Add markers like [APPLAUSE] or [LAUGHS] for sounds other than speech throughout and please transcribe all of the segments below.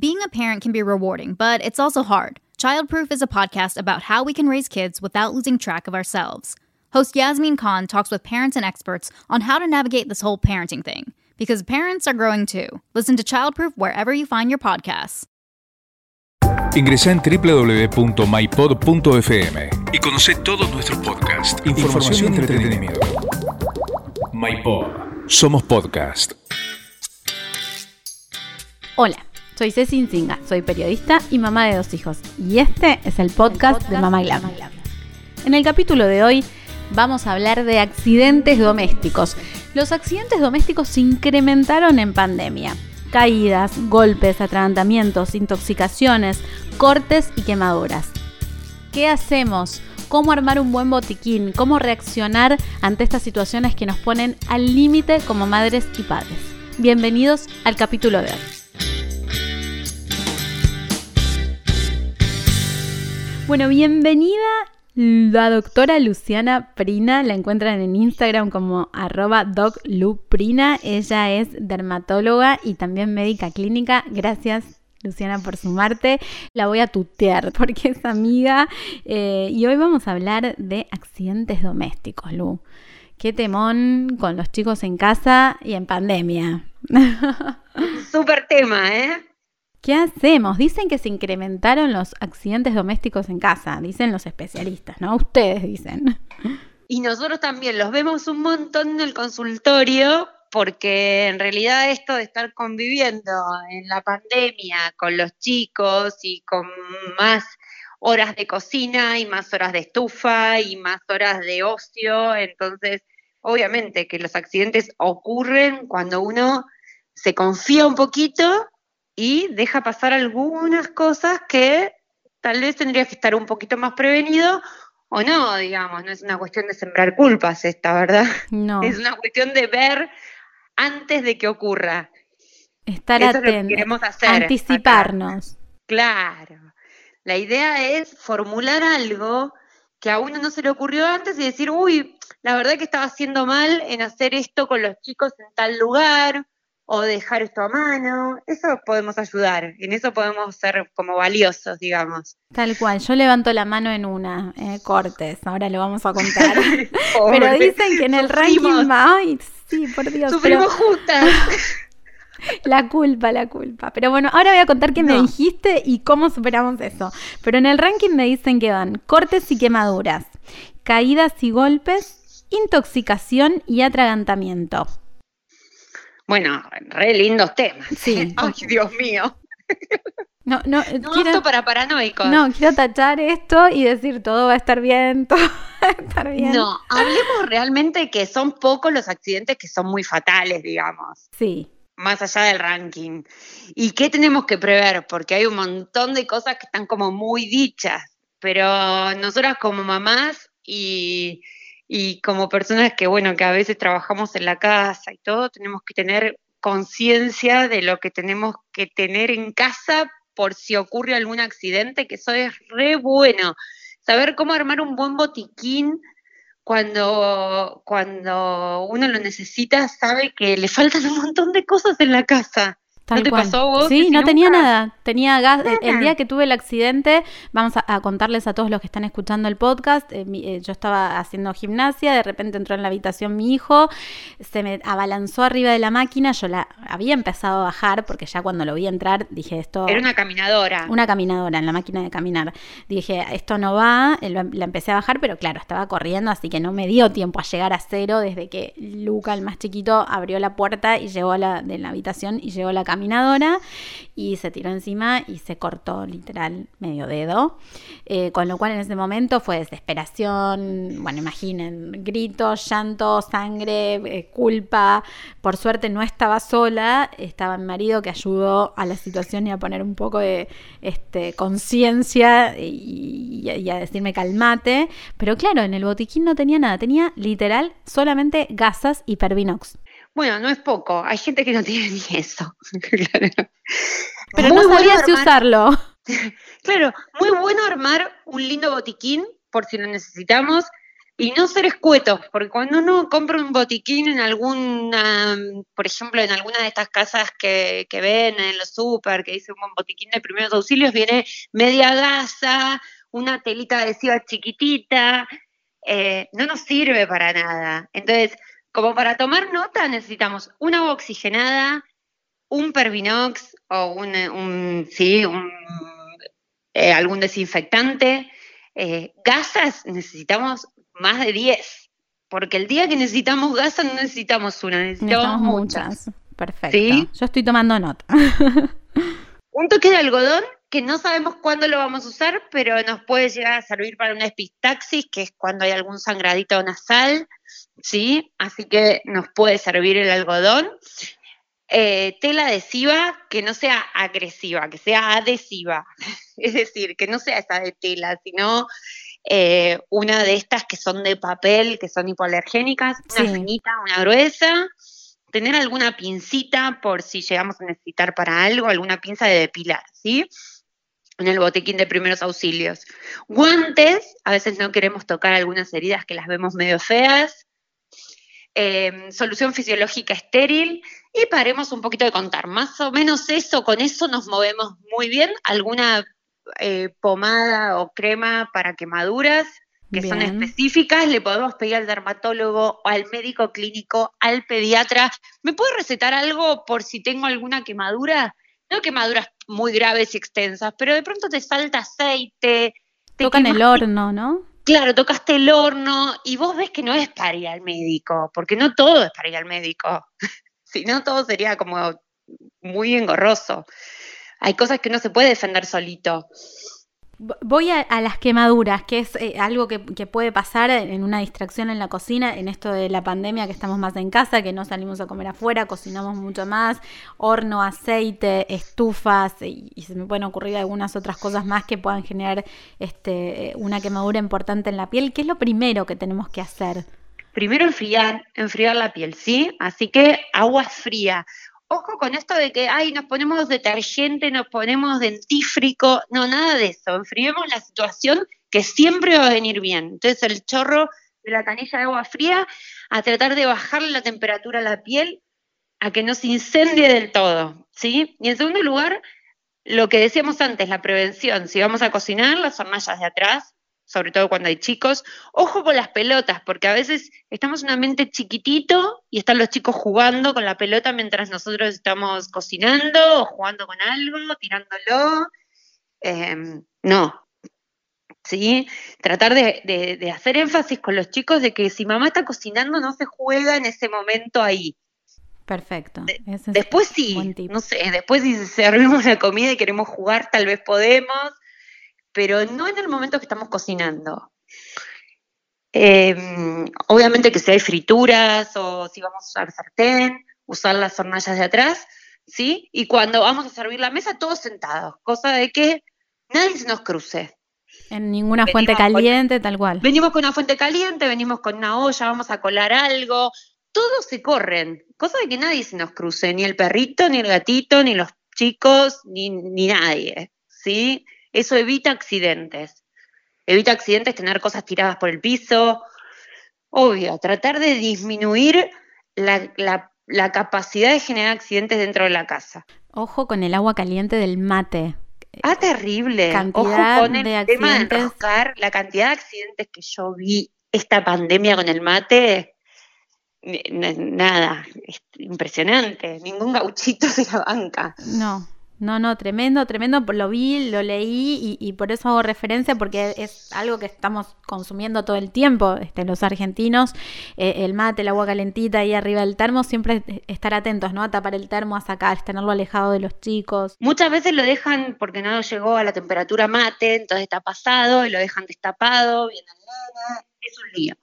Being a parent can be rewarding, but it's also hard. Childproof is a podcast about how we can raise kids without losing track of ourselves. Host Yasmin Khan talks with parents and experts on how to navigate this whole parenting thing. Because parents are growing too. Listen to Childproof wherever you find your podcasts. Ingresa en www.mypod.fm y conoce todos nuestros podcasts, información, y entretenimiento. MyPod. Somos podcast. Hola, soy Ceci Insinga, soy periodista y mamá de dos hijos. Y este es el podcast, de Mamá Glam. En el capítulo de hoy vamos a hablar de accidentes domésticos. Los accidentes domésticos se incrementaron en pandemia. Caídas, golpes, atragantamientos, intoxicaciones, cortes y quemaduras. ¿Qué hacemos? ¿Cómo armar un buen botiquín? ¿Cómo reaccionar ante estas situaciones que nos ponen al límite como madres y padres? Bienvenidos al capítulo de hoy. Bueno, bienvenida la doctora Luciana Prina. La encuentran en Instagram como arroba docluprina. Ella es dermatóloga y también médica clínica. Gracias Luciana, por sumarte. La voy a tutear porque es amiga. Eh, y hoy vamos a hablar de accidentes domésticos, Lu. Qué temón con los chicos en casa y en pandemia. [LAUGHS] Súper tema, ¿eh? ¿Qué hacemos? Dicen que se incrementaron los accidentes domésticos en casa, dicen los especialistas, ¿no? Ustedes dicen. Y nosotros también los vemos un montón en el consultorio porque en realidad esto de estar conviviendo en la pandemia con los chicos y con más horas de cocina y más horas de estufa y más horas de ocio, entonces obviamente que los accidentes ocurren cuando uno se confía un poquito y deja pasar algunas cosas que tal vez tendría que estar un poquito más prevenido o no, digamos, no es una cuestión de sembrar culpas esta, ¿verdad? No. [LAUGHS] Es una cuestión de ver antes de que ocurra. Estar atentos, anticiparnos. Claro. La idea es formular algo que a uno no se le ocurrió antes y decir, uy, la verdad que estaba haciendo mal en hacer esto con los chicos en tal lugar, o dejar esto a mano, eso podemos ayudar, en eso podemos ser como valiosos, digamos. Tal cual, yo levanto la mano en una, eh, cortes, ahora lo vamos a contar. [LAUGHS] [LAUGHS] pero dicen que en el ranking, ay, sí, por Dios. Sufrimos juntas. [LAUGHS] La culpa, la culpa. Pero bueno, ahora voy a contar qué me dijiste y cómo superamos eso. Pero en el ranking me dicen que van cortes y quemaduras, caídas y golpes, intoxicación y atragantamiento. Bueno, re lindos temas. Sí. [LAUGHS] Ay, Dios mío. No, no, no quiero, para paranoicos. No, quiero tachar esto y decir todo va a estar bien, [LAUGHS] todo va a estar bien. No, hablemos realmente que son pocos los accidentes que son muy fatales, digamos. Sí. Más allá del ranking. ¿Y qué tenemos que prever? Porque hay un montón de cosas que están como muy dichas, pero nosotras como mamás y y como personas que, bueno, que a veces trabajamos en la casa y todo, tenemos que tener conciencia de lo que tenemos que tener en casa por si ocurre algún accidente, que eso es re bueno. Saber cómo armar un buen botiquín cuando, cuando uno lo necesita, sabe que le faltan un montón de cosas en la casa. ¿No te pasó vos? Sí, no tenía nada. Tenía gas. El, día que tuve el accidente, vamos a, contarles a todos los que están escuchando el podcast. Eh, eh, yo estaba haciendo gimnasia, de repente entró en la habitación mi hijo, se me abalanzó arriba de la máquina. Yo la había empezado a bajar porque ya cuando lo vi entrar dije esto. Era una caminadora. Una caminadora en la máquina de caminar. Dije, esto no va. Eh, la empecé a bajar, pero claro, estaba corriendo, así que no me dio tiempo a llegar a cero desde que Luca, el más chiquito, abrió la puerta y llegó a la, de la habitación y llegó a la caminadora y se tiró encima y se cortó literal medio dedo. Eh, con lo cual en ese momento fue desesperación, bueno, imaginen, gritos, llanto, sangre, eh, culpa. Por suerte no estaba sola, estaba mi marido que ayudó a la situación y a poner un poco de este, conciencia y, y, a decirme calmate. Pero claro, en el botiquín no tenía nada, tenía literal solamente gasas y pervinox. Bueno, no es poco. Hay gente que no tiene ni eso. [LAUGHS] Pero no sabía si usarlo. [LAUGHS] claro, muy bueno armar un lindo botiquín por si lo necesitamos. y no ser escuetos, porque cuando uno compra un botiquín en alguna, por ejemplo, en alguna de estas casas que, que ven en los super, que dice un botiquín de primeros auxilios, viene media gasa, una telita adhesiva chiquitita, eh, no nos sirve para nada. Entonces, como para tomar nota necesitamos una agua oxigenada, un Pervinox o un, sí, eh, algún desinfectante. Eh, gasas necesitamos más de 10, porque el día que necesitamos gasas no necesitamos una, necesitamos, muchas. Perfecto. Yo estoy tomando nota. [LAUGHS] un toque de algodón que no sabemos cuándo lo vamos a usar, pero nos puede llegar a servir para una epistaxis, que es cuando hay algún sangradito nasal, ¿sí? Así que nos puede servir el algodón. Eh, tela adhesiva que no sea agresiva, que sea adhesiva, [LAUGHS] es decir, que no sea esa de tela, sino eh, una de estas que son de papel, que son hipoalergénicas, una finita, una gruesa, tener alguna pincita por si llegamos a necesitar para algo, alguna pinza de depilar, ¿sí? En el botequín de primeros auxilios. Guantes, a veces no queremos tocar algunas heridas que las vemos medio feas. Em, solución fisiológica estéril y paremos un poquito de contar. Más o menos eso, con eso nos movemos muy bien. Alguna eh, pomada o crema para quemaduras que son específicas, le podemos pedir al dermatólogo o al médico clínico, al pediatra. ¿Me puede recetar algo por si tengo alguna quemadura? No quemaduras muy graves y extensas, pero de pronto te salta aceite. Te Tocan el horno, ¿no? Claro, tocaste el horno y vos ves que no es para ir al médico, porque no todo es para ir al médico. [LAUGHS] si no, todo sería como muy engorroso. Hay cosas que uno se puede defender solito. Voy a, las quemaduras, que es eh, algo que, puede pasar en una distracción en la cocina, en esto de la pandemia que estamos más en casa, que no salimos a comer afuera, cocinamos mucho más, horno, aceite, estufas, y, se me pueden ocurrir algunas otras cosas más que puedan generar este, una quemadura importante en la piel. ¿Qué es lo primero que tenemos que hacer? Primero enfriar, enfriar la piel, ¿sí? Así que agua fría ojo con esto de que, ay, nos ponemos detergente, nos ponemos dentífrico, no, nada de eso, enfriemos la situación que siempre va a venir bien. Entonces el chorro de la canilla de agua fría a tratar de bajarle la temperatura a la piel a que no se incendie del todo, ¿sí? Y en segundo lugar, lo que decíamos antes, la prevención, si vamos a cocinar, las hornallas de atrás, sobre todo cuando hay chicos. Ojo con las pelotas, porque a veces estamos en un ambiente chiquitito y están los chicos jugando con la pelota mientras nosotros estamos cocinando o jugando con algo, tirándolo. Em, no. ¿Sí? Tratar de, hacer énfasis con los chicos de que si mamá está cocinando no se juega en ese momento ahí. Perfecto. después sí, no sé, después si servimos la comida y queremos jugar, tal vez podemos, pero no en el momento que estamos cocinando. Em, obviamente que si hay frituras o si vamos a usar sartén, usar las hornallas de atrás, ¿sí? Y cuando vamos a servir la mesa, todos sentados, cosa de que nadie se nos cruce. En ninguna fuente caliente, tal cual. Venimos con una fuente caliente, venimos con una olla, vamos a colar algo, todos se corren, cosa de que nadie se nos cruce, ni el perrito, ni el gatito, ni los chicos, ni, ni nadie, ¿sí? Eso evita accidentes. Evita accidentes, tener cosas tiradas por el piso. Obvio, tratar de disminuir la, capacidad de generar accidentes dentro de la casa. Ojo con el agua caliente del mate. Ah, terrible. Cantidad Ojo con el de tema de la cantidad de accidentes que yo vi esta pandemia con el mate. Nada, es impresionante. Ningún gauchito [LAUGHS] de la banca. No, no, no, tremendo, tremendo. Lo vi, lo leí y, por eso hago referencia porque es algo que estamos consumiendo todo el tiempo, este, los argentinos. Eh, el mate, el agua calentita ahí arriba del termo, siempre estar atentos, ¿no? A tapar el termo, a sacar, tenerlo alejado de los chicos. Muchas veces lo dejan porque no llegó a la temperatura mate, entonces está pasado y lo dejan destapado, viene nada, es un lío.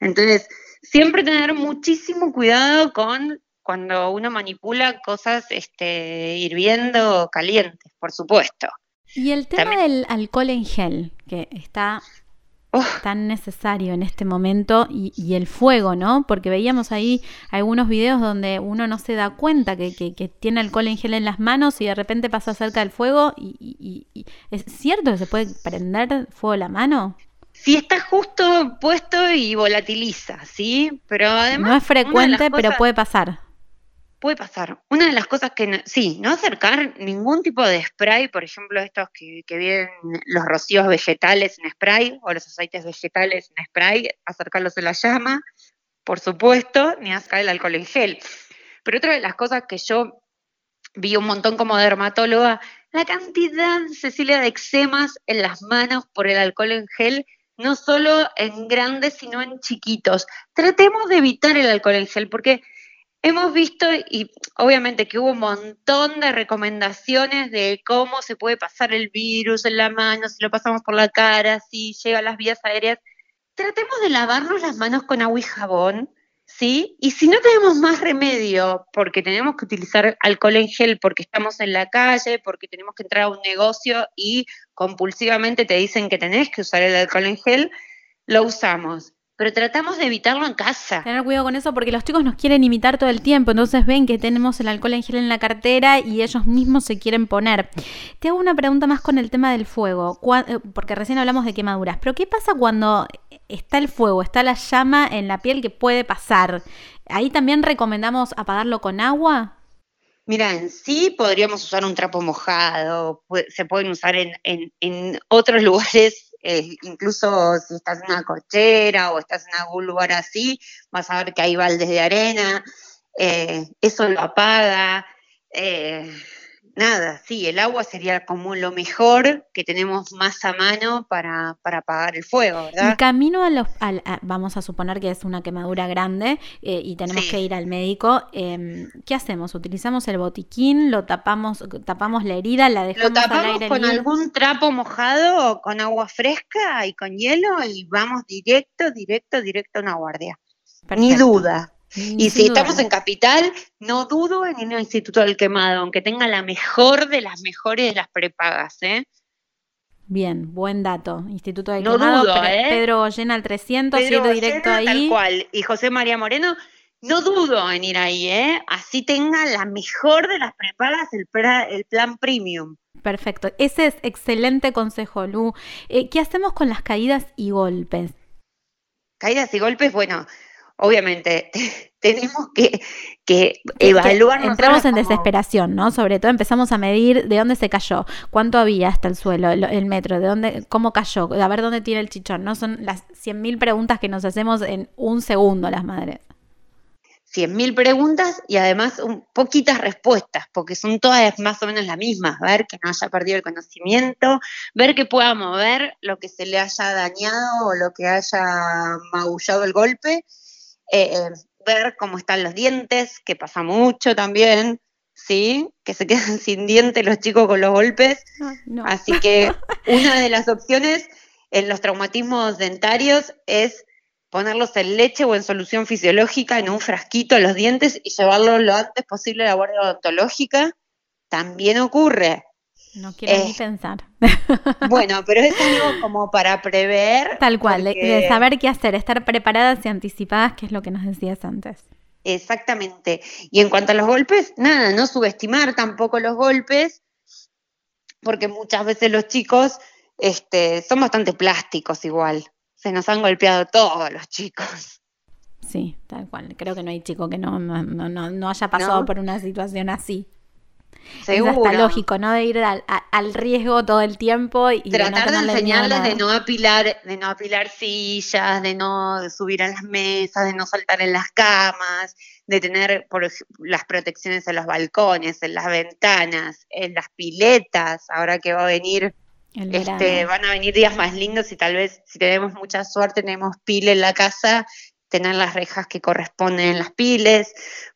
Entonces, siempre tener muchísimo cuidado con cuando uno manipula cosas este, hirviendo calientes, por supuesto. Y el tema del alcohol en gel, que está tan necesario en este momento, y, el fuego, ¿no? Porque veíamos ahí algunos videos donde uno no se da cuenta que, tiene alcohol en gel en las manos y de repente pasa cerca del fuego y, ¿es cierto que se puede prender fuego la mano? si está justo puesto y volatiliza, ¿sí? Pero además... No es frecuente, pero puede pasar. Puede pasar. Una de las cosas que, sí, no acercar ningún tipo de spray, por ejemplo, estos que, que vienen los rocíos vegetales en spray o los aceites vegetales en spray, acercarlos a la llama, por supuesto, ni acercar el alcohol en gel. Pero otra de las cosas que yo vi un montón como dermatóloga, la cantidad, Cecilia, de eczemas en las manos por el alcohol en gel no solo en grandes, sino en chiquitos. Tratemos de evitar el alcohol en gel, porque hemos visto, y obviamente que hubo un montón de recomendaciones de cómo se puede pasar el virus en la mano, si lo pasamos por la cara, si llega a las vías aéreas. Tratemos de lavarnos las manos con agua y jabón, ¿sí? Y si no tenemos más remedio, porque tenemos que utilizar alcohol en gel, porque estamos en la calle, porque tenemos que entrar a un negocio y compulsivamente te dicen que tenés que usar el alcohol en gel, lo usamos. Pero tratamos de evitarlo en casa. Tener cuidado con eso porque los chicos nos quieren imitar todo el tiempo, entonces ven que tenemos el alcohol en gel en la cartera y ellos mismos se quieren poner. Te hago una pregunta más con el tema del fuego, eh, porque recién hablamos de quemaduras, pero ¿qué pasa cuando está el fuego, está la llama en la piel que puede pasar. ¿Ahí también recomendamos apagarlo con agua? Mira, en sí podríamos usar un trapo mojado, se pueden usar en, otros [LAUGHS] lugares, incluso si estás en una cochera o estás en algún lugar así, vas a ver que hay baldes de arena, eh, eso lo apaga. Eh, nada, sí, el agua sería como lo mejor que tenemos más a mano para, para apagar el fuego, ¿verdad? El camino a los, vamos a suponer que es una quemadura grande eh, y tenemos que ir al médico, em, ¿qué hacemos? ¿Utilizamos el botiquín? ¿Lo tapamos, tapamos la herida? ¿La dejamos Lo tapamos al aire con algún trapo mojado o con agua fresca y con hielo y vamos directo, directo, directo a una guardia. Ni duda. Y si estamos en capital, no dudo en ir al Instituto del Quemado, aunque tenga la mejor de las mejores de las prepagas, ¿eh? Bien, buen dato. Instituto del Quemado, ¿eh? Pedro Goyena al 300, Pedro directo ahí. Tal cual. Y José María Moreno, no dudo en ir ahí, ¿eh? Así tenga la mejor de las prepagas, el, el plan premium. Perfecto. Ese es excelente consejo, Lu. Eh, ¿Qué hacemos con las caídas y golpes? Caídas y golpes, bueno, obviamente [LAUGHS] tenemos que, que evaluar. entramos en desesperación, ¿no? Sobre todo empezamos a medir de dónde se cayó, cuánto había hasta el suelo, el, metro, de dónde, cómo cayó, a ver dónde tiene el chichón, ¿no? Son las 100.000 preguntas que nos hacemos en un segundo las madres. 100.000 preguntas y además un, poquitas respuestas, porque son todas más o menos las mismas. Ver que no haya perdido el conocimiento, ver que pueda mover lo que se le haya dañado o lo que haya magullado el golpe eh, ver cómo están los dientes, que pasa mucho también, ¿sí? Que se quedan [LAUGHS] sin dientes los chicos con los golpes. Así que [LAUGHS] una de las opciones en los traumatismos dentarios es ponerlos en leche o en solución fisiológica en un frasquito a los dientes y llevarlos lo antes posible a la guardia odontológica. También ocurre. No quiero ni eh, pensar. Bueno, pero es algo como para prever. Tal cual, de, saber qué hacer, estar preparadas y anticipadas, que es lo que nos decías antes. Exactamente. Y en cuanto a los golpes, nada, no subestimar tampoco los golpes, porque muchas veces los chicos este, son bastante plásticos igual. Se nos han golpeado todos los chicos. Sí, tal cual. Creo que no hay chico que no, no, no, no haya pasado por una situación así. Seguro. Es hasta lógico, ¿no? De ir al, riesgo todo el tiempo y tratar de, enseñarles de no apilar, de no apilar sillas, de no subir a las mesas, de no saltar en las camas, de tener por, las protecciones en los balcones, en las ventanas, en las piletas, ahora que va a venir este, van a venir días más lindos y tal vez si tenemos mucha suerte tenemos pile en la casa, tener las rejas que corresponden en las piles.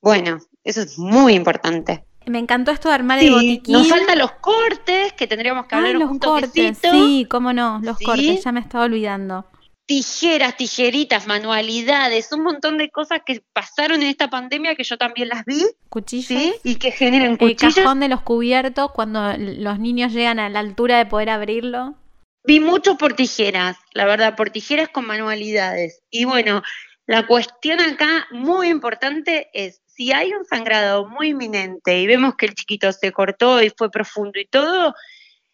Bueno, eso es muy importante. Me encantó esto de armar el botiquín. Nos faltan los cortes, que tendríamos que hablar los un cortes, Sí, cómo no, los cortes, ya me estaba olvidando. Tijeras, tijeritas, manualidades, un montón de cosas que pasaron en esta pandemia que yo también las vi. Cuchillos. ¿sí? Y que generan cuchillos. El cajón de los cubiertos cuando los niños llegan a la altura de poder abrirlo. Vi mucho por tijeras, la verdad, por tijeras con manualidades. Y bueno, la cuestión acá muy importante es si hay un sangrado muy inminente y vemos que el chiquito se cortó y fue profundo y todo,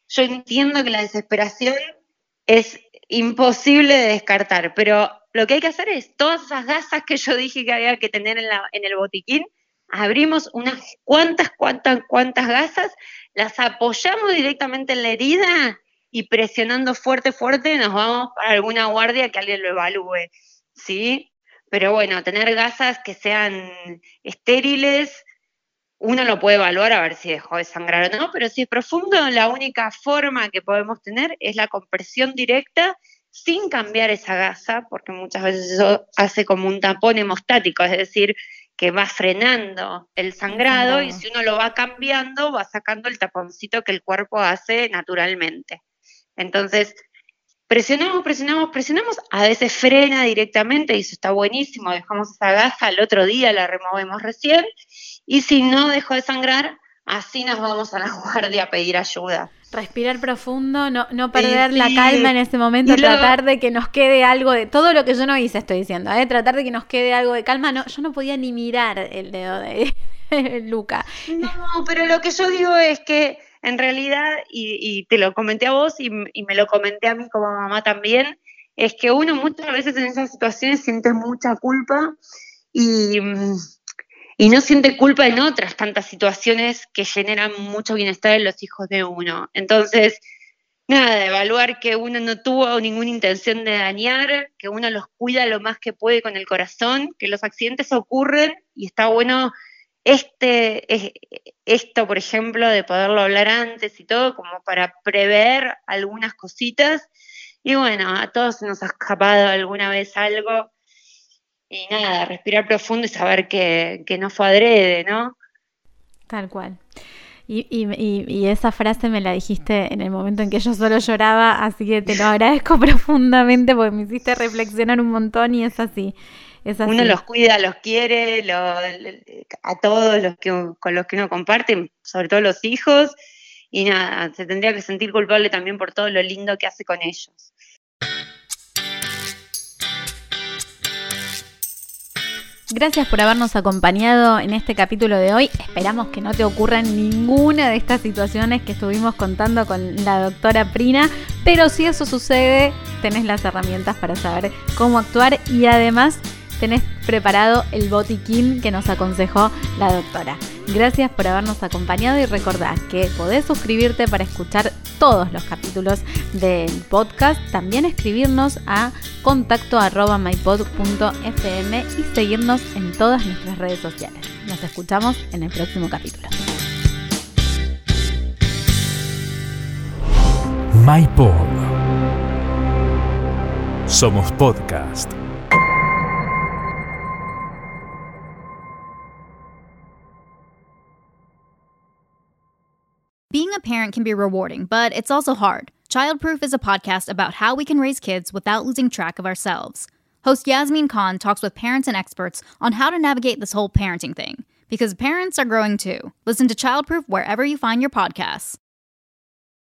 yo entiendo que la desesperación es imposible de descartar, pero lo que hay que hacer es todas esas gasas que yo dije que había que tener en, el botiquín, abrimos unas cuantas, cuantas, cuantas gasas, las apoyamos directamente en la herida y presionando fuerte, fuerte nos vamos para alguna guardia que alguien lo evalúe, ¿sí? Pero bueno, tener gasas que sean estériles, uno lo puede evaluar a ver si dejó de sangrar o no, pero si es profundo, la única forma que podemos tener es la compresión directa sin cambiar esa gasa, porque muchas veces eso hace como un tapón hemostático, es decir, que va frenando el sangrado y si uno lo va cambiando, va sacando el taponcito que el cuerpo hace naturalmente. Entonces, presionamos, presionamos, presionamos, a veces frena directamente y eso está buenísimo, dejamos esa gasa, el otro día la removemos recién y si no dejó de sangrar, así nos vamos a la [LAUGHS] guardia a pedir ayuda. Respirar profundo, no, no perder la calma en ese momento, tratar de que nos quede algo de todo lo que yo no hice, estoy diciendo, ¿eh? tratar de que nos quede algo de calma. No, yo no podía ni mirar el dedo de [LAUGHS] Luca. No, pero lo que yo digo es que en realidad, y, te lo comenté a vos y, y, me lo comenté a mí como mamá también, es que uno muchas veces en esas situaciones siente mucha culpa y y no siente culpa en otras tantas situaciones que generan mucho bienestar en los hijos de uno. Entonces, nada, evaluar que uno no tuvo ninguna intención de dañar, que uno los cuida lo más que puede con el corazón, que los accidentes ocurren y está bueno este, esto, por ejemplo, de poderlo hablar antes y todo, como para prever algunas cositas. Y bueno, a todos nos ha escapado alguna vez algo y nada, respirar profundo y saber que, no fue adrede, ¿no? Tal cual. Y, y, y, esa frase me la dijiste en el momento en que yo solo lloraba, así que te lo agradezco [LAUGHS] profundamente porque me hiciste reflexionar un montón y es así. Es así. Uno los cuida, los quiere, a todos los que, con los que uno comparte, sobre todo los hijos, y nada, se tendría que sentir culpable también por todo lo lindo que hace con ellos. Gracias por habernos acompañado en este capítulo de hoy. Esperamos que no te ocurran ninguna de estas situaciones que estuvimos contando con la doctora Prina, pero si eso sucede, tenés las herramientas para saber cómo actuar y además tenés preparado el botiquín que nos aconsejó la doctora. Gracias por habernos acompañado y recordad que podés suscribirte para escuchar todos los capítulos del podcast. También escribirnos a contacto mypod.fm y seguirnos en todas nuestras redes sociales. Nos escuchamos en el próximo capítulo. MyPod. Somos podcast. Parent can be rewarding, but it's also hard. Childproof is a podcast about how we can raise kids without losing track of ourselves. Host Yasmin Khan talks with parents and experts on how to navigate this whole parenting thing. Because parents are growing too. Listen to Childproof wherever you find your podcasts.